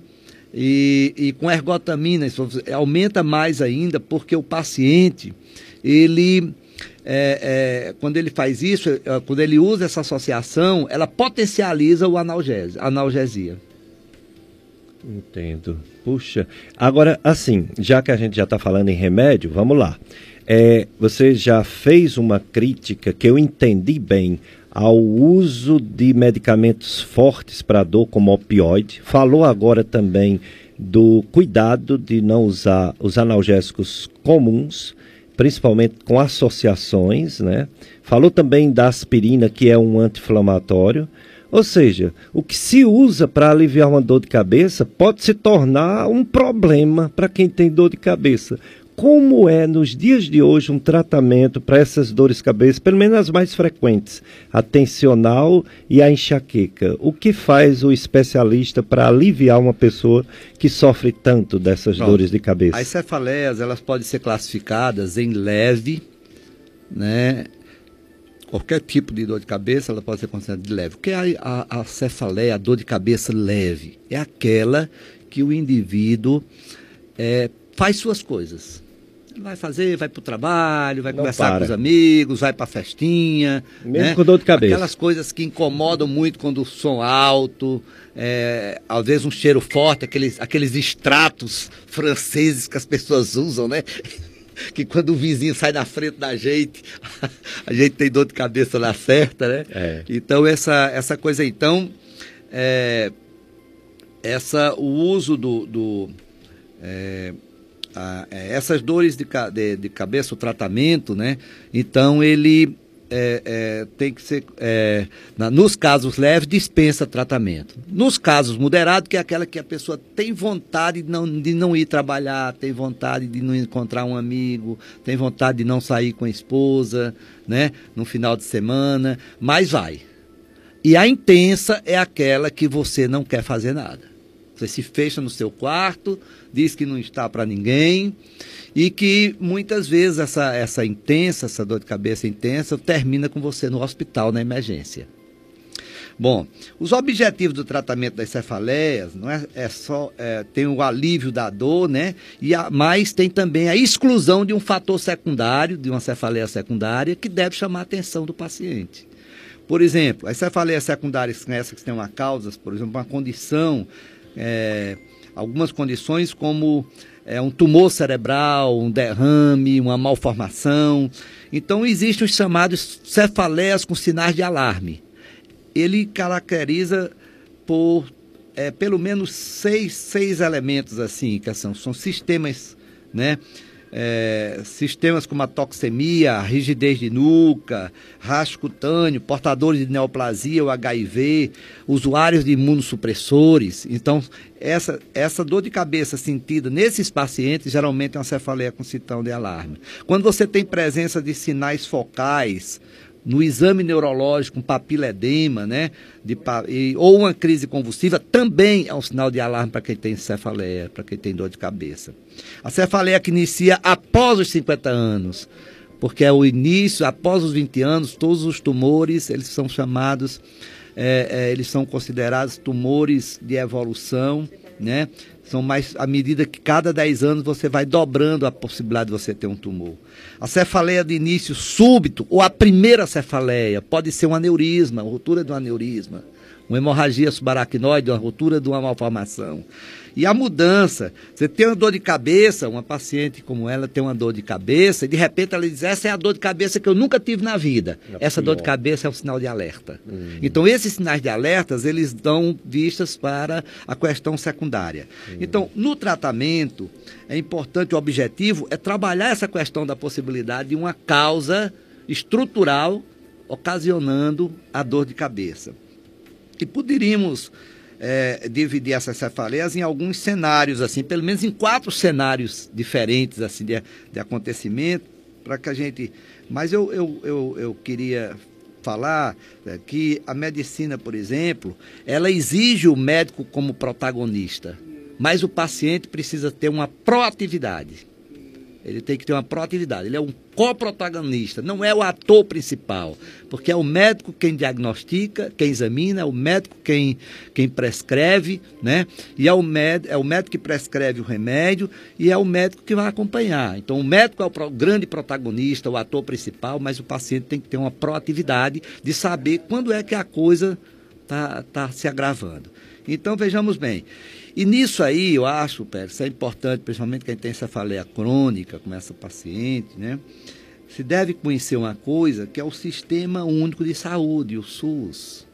E, e com ergotamina, aumenta mais ainda, porque o paciente ele é, é, quando ele faz isso, é, quando ele usa essa associação, ela potencializa o analgésia, analgesia. Entendo. Puxa. Agora, assim, já que a gente já está falando em remédio, vamos lá. É, você já fez uma crítica que eu entendi bem ao uso de medicamentos fortes para dor, como opioide. Falou agora também do cuidado de não usar os analgésicos comuns principalmente com associações, né? Falou também da aspirina, que é um anti-inflamatório. Ou seja, o que se usa para aliviar uma dor de cabeça pode se tornar um problema para quem tem dor de cabeça como é nos dias de hoje um tratamento para essas dores de cabeça, pelo menos as mais frequentes, a tensional e a enxaqueca. O que faz o especialista para aliviar uma pessoa que sofre tanto dessas Pronto. dores de cabeça? As cefaleias, elas podem ser classificadas em leve, né, qualquer tipo de dor de cabeça, ela pode ser considerada de leve. O que é a, a, a cefaleia, a dor de cabeça leve? É aquela que o indivíduo é, faz suas coisas. Vai fazer, vai para o trabalho, vai Não conversar para. com os amigos, vai para a festinha. Mesmo né? com dor de cabeça. Aquelas coisas que incomodam muito quando o som alto, é, às vezes um cheiro forte, aqueles, aqueles extratos franceses que as pessoas usam, né? Que quando o vizinho sai da frente da gente, a gente tem dor de cabeça na certa, né? É. Então, essa, essa coisa. Então, é, essa, o uso do. do é, é, essas dores de, de, de cabeça, o tratamento, né? Então, ele é, é, tem que ser. é, na- nos casos leves, dispensa tratamento. Nos casos moderados, que é aquela que a pessoa tem vontade de não, de não ir trabalhar, tem vontade de não encontrar um amigo, tem vontade de não sair com a esposa, né? No final de semana, mas vai. E a intensa é aquela que você não quer fazer nada. Você se fecha no seu quarto, diz que não está para ninguém e que muitas vezes essa, essa intensa, essa dor de cabeça intensa, termina com você no hospital, na emergência. Bom, os objetivos do tratamento das cefaleias não é, é só é, tem o alívio da dor, né? E a, mas tem também a exclusão de um fator secundário, de uma cefaleia secundária, que deve chamar a atenção do paciente. Por exemplo, as cefaleias secundárias essas que têm uma causa, por exemplo, uma condição, é, algumas condições como é, um tumor cerebral, um derrame, uma malformação. Então, existem os chamados cefaleias com sinais de alarme. Ele caracteriza por é, pelo menos seis, seis elementos assim, que são, são sistemas, né? É, sistemas como a toxemia, rigidez de nuca, rastro cutâneo, portadores de neoplasia, o HIV, usuários de imunossupressores. Então, essa, essa dor de cabeça sentida nesses pacientes geralmente é uma cefaleia com sintoma de alarme. Quando você tem presença de sinais focais, no exame neurológico, um papiledema, né? De, e- ou uma crise convulsiva, também é um sinal de alarme para quem tem cefaleia, para quem tem dor de cabeça. A cefaleia que inicia após os 50 anos, porque é o início, após os 20 anos, todos os tumores, eles são chamados, é, é, eles são considerados tumores de evolução, né? São mais, à medida que cada 10 anos você vai dobrando a possibilidade de você ter um tumor. A cefaleia de início súbito, ou a primeira cefaleia, pode ser um aneurisma, ruptura de um aneurisma, uma hemorragia subaracnoide, uma ruptura de uma malformação. E a mudança, você tem uma dor de cabeça, uma paciente como ela tem uma dor de cabeça, e de repente ela diz: Essa é a dor de cabeça que eu nunca tive na vida. Essa dor de cabeça é um sinal de alerta. Então, esses sinais de alertas, eles dão vistas para a questão secundária. Então, no tratamento, é importante, o objetivo é trabalhar essa questão da possibilidade de uma causa estrutural ocasionando a dor de cabeça. E poderíamos eh, dividir essas cefaleias em alguns cenários, assim, pelo menos em quatro cenários diferentes assim, de, de acontecimento, para que a gente. Mas eu, eu, eu, eu queria falar eh, que a medicina, por exemplo, ela exige o médico como protagonista, mas o paciente precisa ter uma proatividade. Ele tem que ter uma proatividade. Ele é um coprotagonista, não é o ator principal. Porque é o médico quem diagnostica, quem examina, é o médico quem, quem prescreve, né? E é o, médico, é o médico que prescreve o remédio e é o médico que vai acompanhar. Então, o médico é o pro- grande protagonista, o ator principal, mas o paciente tem que ter uma proatividade de saber quando é que a coisa está tá se agravando. Então, vejamos bem. E nisso aí, eu acho, Pérez, é importante, principalmente quem tem cefaleia crônica, como essa paciente, né? Se deve conhecer uma coisa que é o Sistema Único de Saúde, o SUS.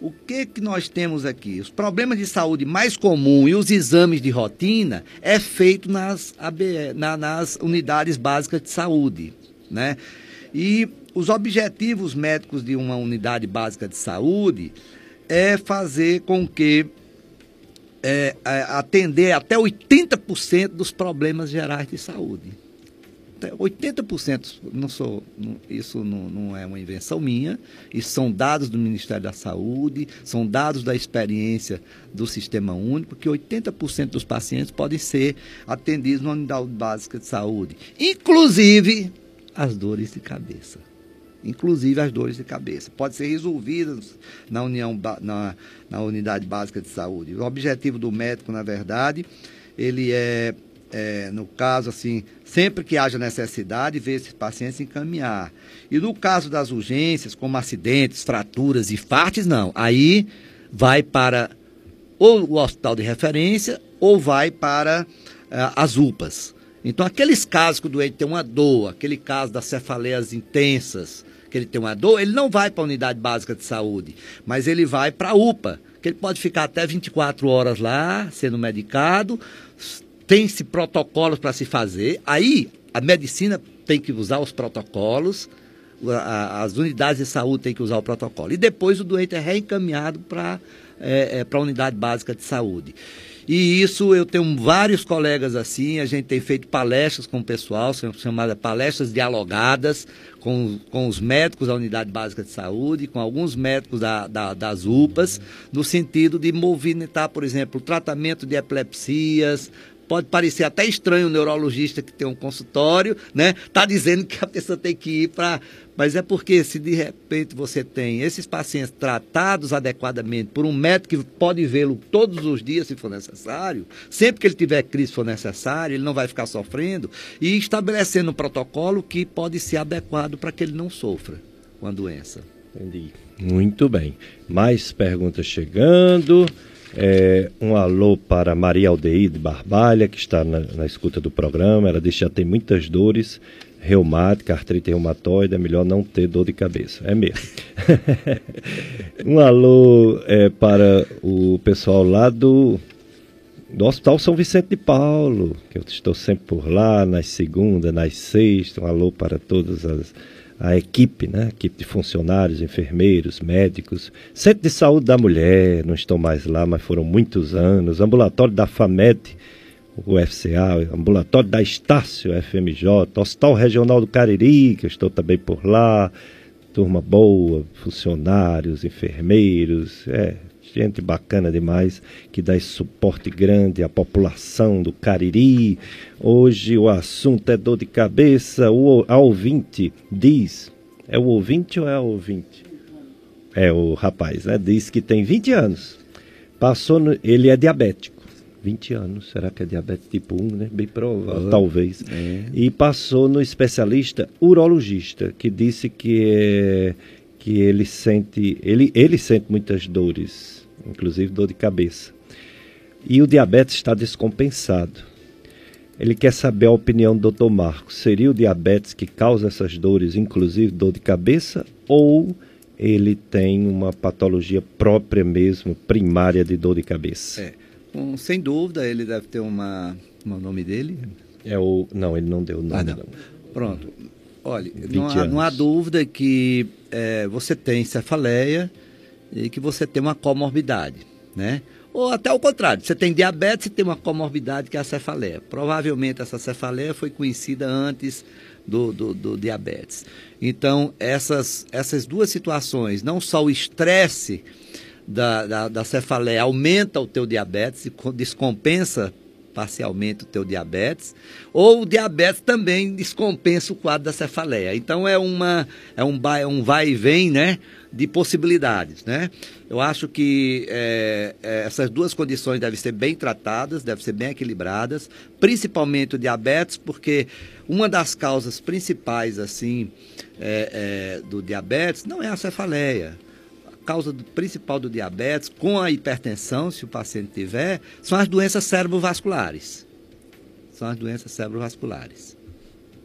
O que que nós temos aqui? Os problemas de saúde mais comuns e os exames de rotina é feito nas, na- nas unidades básicas de saúde, né? E os objetivos médicos de uma unidade básica de saúde é fazer com que é, é, atender até 80% dos problemas gerais de saúde. Até 80%, não sou, não- isso não, não é uma invenção minha, isso são dados do Ministério da Saúde, são dados da experiência do Sistema Único, que 80% dos pacientes podem ser atendidos na unidade básica de saúde, inclusive as dores de cabeça. Inclusive as dores de cabeça. Pode ser resolvidas na, união, na, na unidade básica de saúde. O objetivo do médico, na verdade, ele é, é, no caso, assim, sempre que haja necessidade, ver esses pacientes encaminhar. E no caso das urgências, como acidentes, fraturas e infartes, não. Aí vai para ou o hospital de referência ou vai para uh, as UPAs. Então, aqueles casos que o doente tem uma dor, aquele caso das cefaleias intensas, que ele tem uma dor, ele não vai para a unidade básica de saúde, mas ele vai para a UPA, que ele pode ficar até 24 horas lá, sendo medicado, tem-se protocolos para se fazer, aí a medicina tem que usar os protocolos, as unidades de saúde têm que usar o protocolo. E depois o doente é reencaminhado para é, é, a unidade básica de saúde. E isso eu tenho vários colegas assim, a gente tem feito palestras com o pessoal, chamadas palestras dialogadas com, com os médicos da unidade básica de saúde, com alguns médicos da, da, das UPAs, no sentido de movimentar, por exemplo, o tratamento de epilepsias, pode parecer até estranho o neurologista que tem um consultório, né? Tá dizendo que a pessoa tem que ir para, mas é porque se de repente você tem esses pacientes tratados adequadamente por um médico que pode vê-lo todos os dias se for necessário, sempre que ele tiver crise se for necessário, ele não vai ficar sofrendo e estabelecendo um protocolo que pode ser adequado para que ele não sofra com a doença. Entendi. Muito bem. Mais perguntas chegando. É, um alô para Maria Aldeide Barbalha, que está na, na, escuta do programa. Ela diz que já tem muitas dores, reumática, artrite reumatoide, é melhor não ter dor de cabeça. É mesmo. um alô é, para o pessoal lá do, do Hospital São Vicente de Paulo, que eu estou sempre por lá, nas segundas, nas sextas. Um alô para todas as a equipe, né? equipe de funcionários, enfermeiros, médicos, Centro de Saúde da Mulher, não estão mais lá, mas foram muitos anos, ambulatório da FAMED, o UFCA, ambulatório da Estácio, FMJ, Hospital Regional do Cariri, que eu estou também por lá, turma boa, funcionários, enfermeiros, é, gente bacana demais, que dá esse suporte grande à população do Cariri. Hoje o assunto é dor de cabeça. O a ouvinte diz: é o ouvinte ou é a ouvinte? É o rapaz, né? Diz que tem 20 anos. Passou no, ele é diabético. 20 anos, será que é diabetes tipo 1, né? Bem provável, talvez. É. E passou no especialista urologista, que disse que, é, que ele sente, ele, ele sente muitas dores inclusive dor de cabeça. E o diabetes está descompensado. Ele quer saber a opinião do Dr. Marcos. Seria o diabetes que causa essas dores, inclusive dor de cabeça, ou ele tem uma patologia própria mesmo, primária de dor de cabeça? É. Bom, sem dúvida, ele deve ter uma. O nome dele? É o. Não, ele não deu o nome. Ah, não. não. Pronto. Olha, não há, não há, dúvida que é, você tem cefaleia e que você tem uma comorbidade, né? Ou até o contrário, você tem diabetes e tem uma comorbidade que é a cefaleia. Provavelmente essa cefaleia foi conhecida antes do, do, do diabetes. Então, essas, essas duas situações, não só o estresse da, da, da cefaleia aumenta o teu diabetes e descompensa parcialmente o teu diabetes, ou o diabetes também descompensa o quadro da cefaleia. Então é uma é um, um vai e vem, né? de possibilidades, né? Eu acho que é, é, essas duas condições devem ser bem tratadas, devem ser bem equilibradas, principalmente o diabetes, porque uma das causas principais, assim, é, é do diabetes não é a cefaleia. Causa do, principal do diabetes, com a hipertensão, se o paciente tiver, são as doenças cerebrovasculares. São as doenças cerebrovasculares.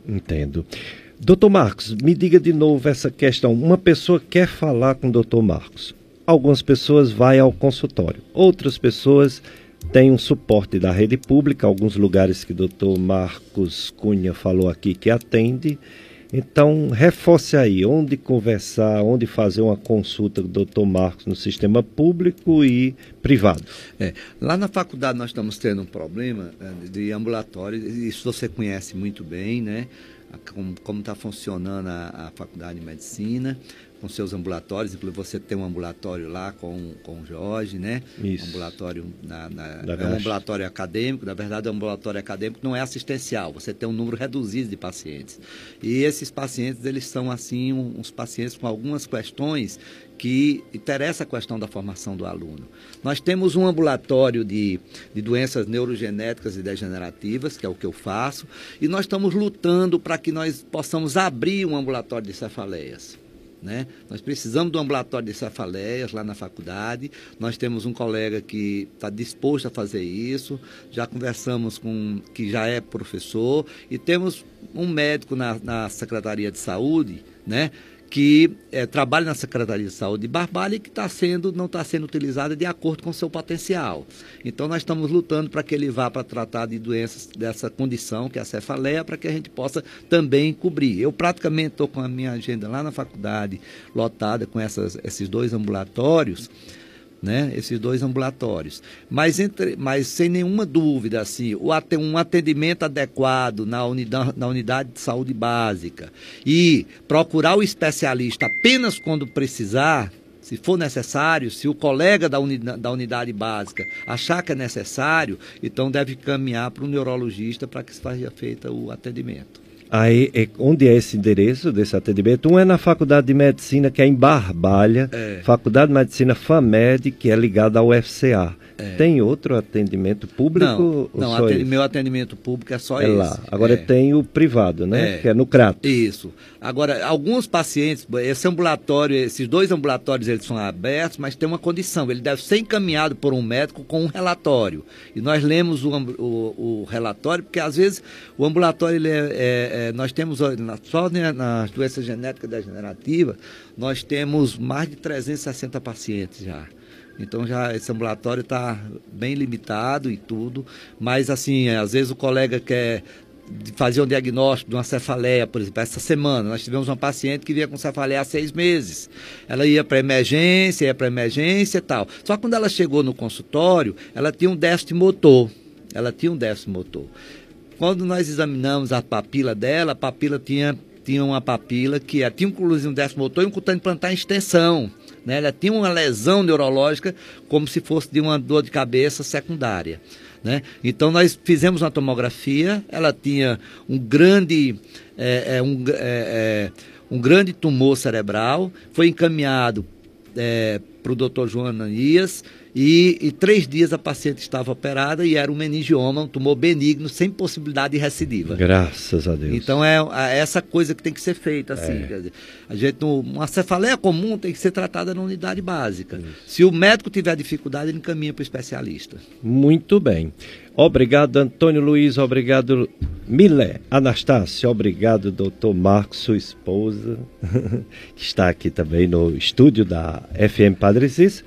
Entendo. Doutor Marcos, me diga de novo essa questão. Uma pessoa quer falar com o doutor Marcos. Algumas pessoas vão ao consultório. Outras pessoas têm um suporte da rede pública, alguns lugares que o doutor Marcos Cunha falou aqui que atende. Então, reforce aí onde conversar, onde fazer uma consulta com o doutor Marcos no sistema público e privado. É, lá na faculdade nós estamos tendo um problema né, de ambulatório, isso você conhece muito bem, né? como está funcionando a, a, Faculdade de Medicina. Com seus ambulatórios, inclusive você tem um ambulatório lá com, com o Jorge, né? Isso. Um ambulatório, na, na é um ambulatório acadêmico, na verdade o ambulatório acadêmico não é assistencial, você tem um número reduzido de pacientes. E esses pacientes, eles são assim, um- uns pacientes com algumas questões que interessa a questão da formação do aluno. Nós temos um ambulatório de, de doenças neurogenéticas e degenerativas, que é o que eu faço, e nós estamos lutando para que nós possamos abrir um ambulatório de cefaleias. Né? Nós precisamos do ambulatório de cefaleias lá na faculdade. Nós temos um colega que está disposto a fazer isso. Já conversamos com que já é professor e temos um médico na, na Secretaria de Saúde, né? Que eh, trabalha na Secretaria de Saúde de Barbalha e que está sendo, não está sendo utilizada de acordo com seu potencial. Então nós estamos lutando para que ele vá para tratar de doenças dessa condição, que é a cefaleia, para que a gente possa também cobrir. Eu praticamente estou com a minha agenda lá na faculdade lotada com essas, esses dois ambulatórios né, esses dois ambulatórios. Mas, entre, mas sem nenhuma dúvida, assim, o um atendimento adequado na unidade, na unidade de saúde básica e procurar o especialista apenas quando precisar, se for necessário, se o colega da, uni, da unidade básica achar que é necessário, então deve caminhar para o neurologista para que seja feito o atendimento. Aí, é- onde é esse endereço desse atendimento? Um é na Faculdade de Medicina, que é em Barbalha, É. Faculdade de Medicina FAMED, que é ligada ao FCA. Tem outro atendimento público? É. Não, não meu atendimento público é só é esse. lá. Agora É. tem o privado, né? É. Que é no Crato. Isso. Agora, alguns pacientes, esse ambulatório, esses dois ambulatórios, eles são abertos, mas tem uma condição, ele deve ser encaminhado por um médico com um relatório. E nós lemos o, o- o relatório, porque às vezes o ambulatório, ele é, é- é- nós temos, só né, nas doenças genéticas degenerativas, nós temos mais de 360 pacientes já. Então já esse ambulatório está bem limitado e tudo, mas assim, às vezes o colega quer fazer um diagnóstico de uma cefaleia, por exemplo, essa semana nós tivemos uma paciente que vinha com cefaleia há seis meses. Ela ia para emergência, ia para emergência e tal. Só quando ela chegou no consultório, ela tinha um déficit motor. Ela tinha um déficit motor. Quando nós examinamos a papila dela, a papila tinha, tinha uma papila que é- tinha um déficit motor e um cutâneo plantar em extensão. Né? Ela tinha uma lesão neurológica como se fosse de uma dor de cabeça secundária. Né? Então nós fizemos uma tomografia, ela tinha um grande, é, é, um, é, é, um grande tumor cerebral, foi encaminhado para o doutor João Ananias e, e três dias a paciente estava operada e era um meningioma, um tumor benigno, sem possibilidade de recidiva. Graças a Deus. Então é, é essa coisa que tem que ser feita assim. É. a gente uma cefaleia comum tem que ser tratada na unidade básica. Se o médico tiver dificuldade, ele encaminha para o especialista. Muito bem. Obrigado, Antônio Luiz. Obrigado, Milé. Anastácio, obrigado, doutor Marcos, sua esposa, que está aqui também no estúdio da FM Padre Cícero.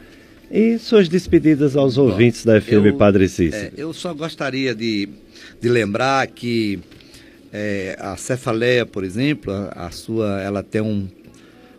E suas despedidas aos ouvintes da FM eu- Padre Cícero. É, eu só gostaria de, de lembrar que é, a cefaleia, por exemplo, a, a sua, ela tem um,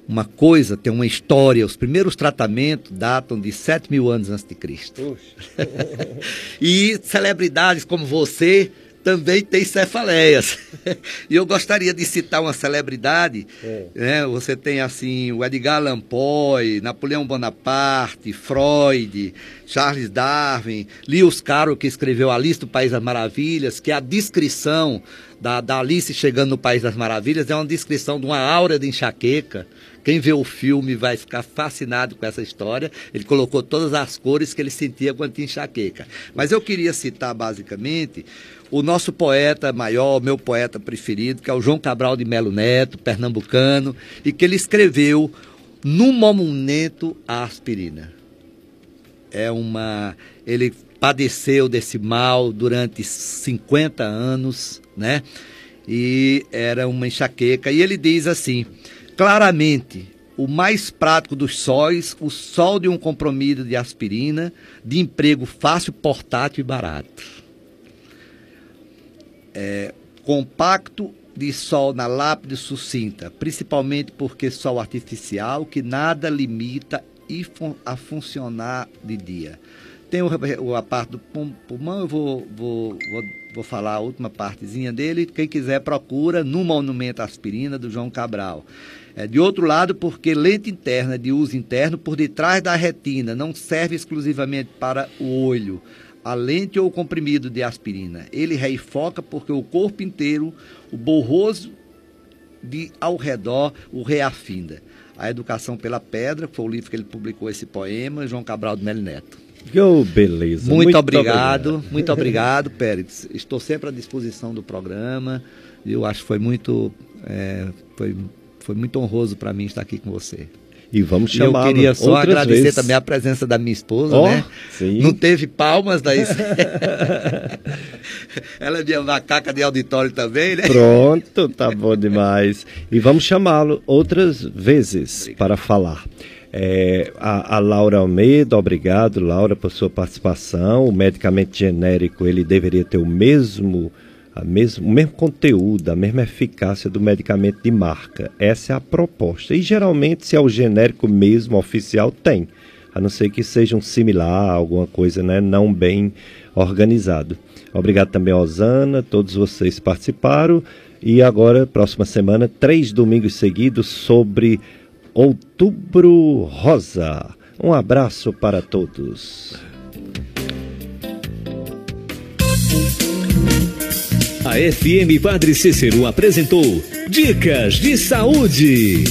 uma coisa, tem uma história. Os primeiros tratamentos datam de 7 mil anos antes de Cristo. e celebridades como você também têm cefaleias. e eu gostaria de citar uma celebridade. né? Você tem assim o Edgar Allan Poe, Napoleão Bonaparte, Freud, Charles Darwin, Lewis Carroll, que escreveu A Lista do País das Maravilhas, que é a descrição da, da Alice chegando no País das Maravilhas, é uma descrição de uma aura de enxaqueca. Quem vê o filme vai ficar fascinado com essa história. Ele colocou todas as cores que ele sentia quando tinha enxaqueca. Mas eu queria citar basicamente o nosso poeta maior, meu poeta preferido, que é o João Cabral de Melo Neto, pernambucano, e que ele escreveu no momento a aspirina. É uma. Ele padeceu desse mal durante 50 anos, né? E era uma enxaqueca. E ele diz assim: claramente, o mais prático dos sóis, o sol de um comprimido de aspirina, de emprego fácil, portátil e barato. É, compacto de sol na lápide sucinta, principalmente porque sol artificial que nada limita e fun a funcionar de dia. tem o, a parte do pulmão, eu vou, vou, vou, vou falar a última partezinha dele. Quem quiser, procura no Monumento Aspirina, do João Cabral. É, de outro lado, porque lente interna de uso interno por detrás da retina não serve exclusivamente para o olho, a lente ou o comprimido de aspirina. Ele reifoca porque o corpo inteiro, o borroso de ao redor, o reafinda. A Educação pela Pedra, que foi o livro que ele publicou esse poema, João Cabral do Melo Neto. Oh, beleza. Muito, muito obrigado, obrigado, muito obrigado, Pérez. Estou sempre à disposição do programa. Eu acho que foi muito, é, foi, foi muito honroso para mim estar aqui com você. E vamos chamar. Eu queria só agradecer vezes. também a presença da minha esposa, oh, né? Sim. Não teve palmas daí. Ela é minha macaca de auditório também, né? Pronto, tá bom demais. E vamos chamá-lo outras vezes Obrigado. para falar. É, a, a, Laura Almeida, obrigado, Laura, por sua participação. O medicamento genérico ele deveria ter o mesmo a mesmo, o mesmo conteúdo, a mesma eficácia do medicamento de marca. Essa é a proposta. E geralmente, se é o genérico mesmo, oficial, tem. A não ser que seja um similar, alguma coisa né, não bem organizado. Obrigado também Osana, todos vocês participaram. E agora, próxima semana, três domingos seguidos sobre Outubro Rosa. Um abraço para todos. A FM Padre Cícero apresentou Dicas de Saúde.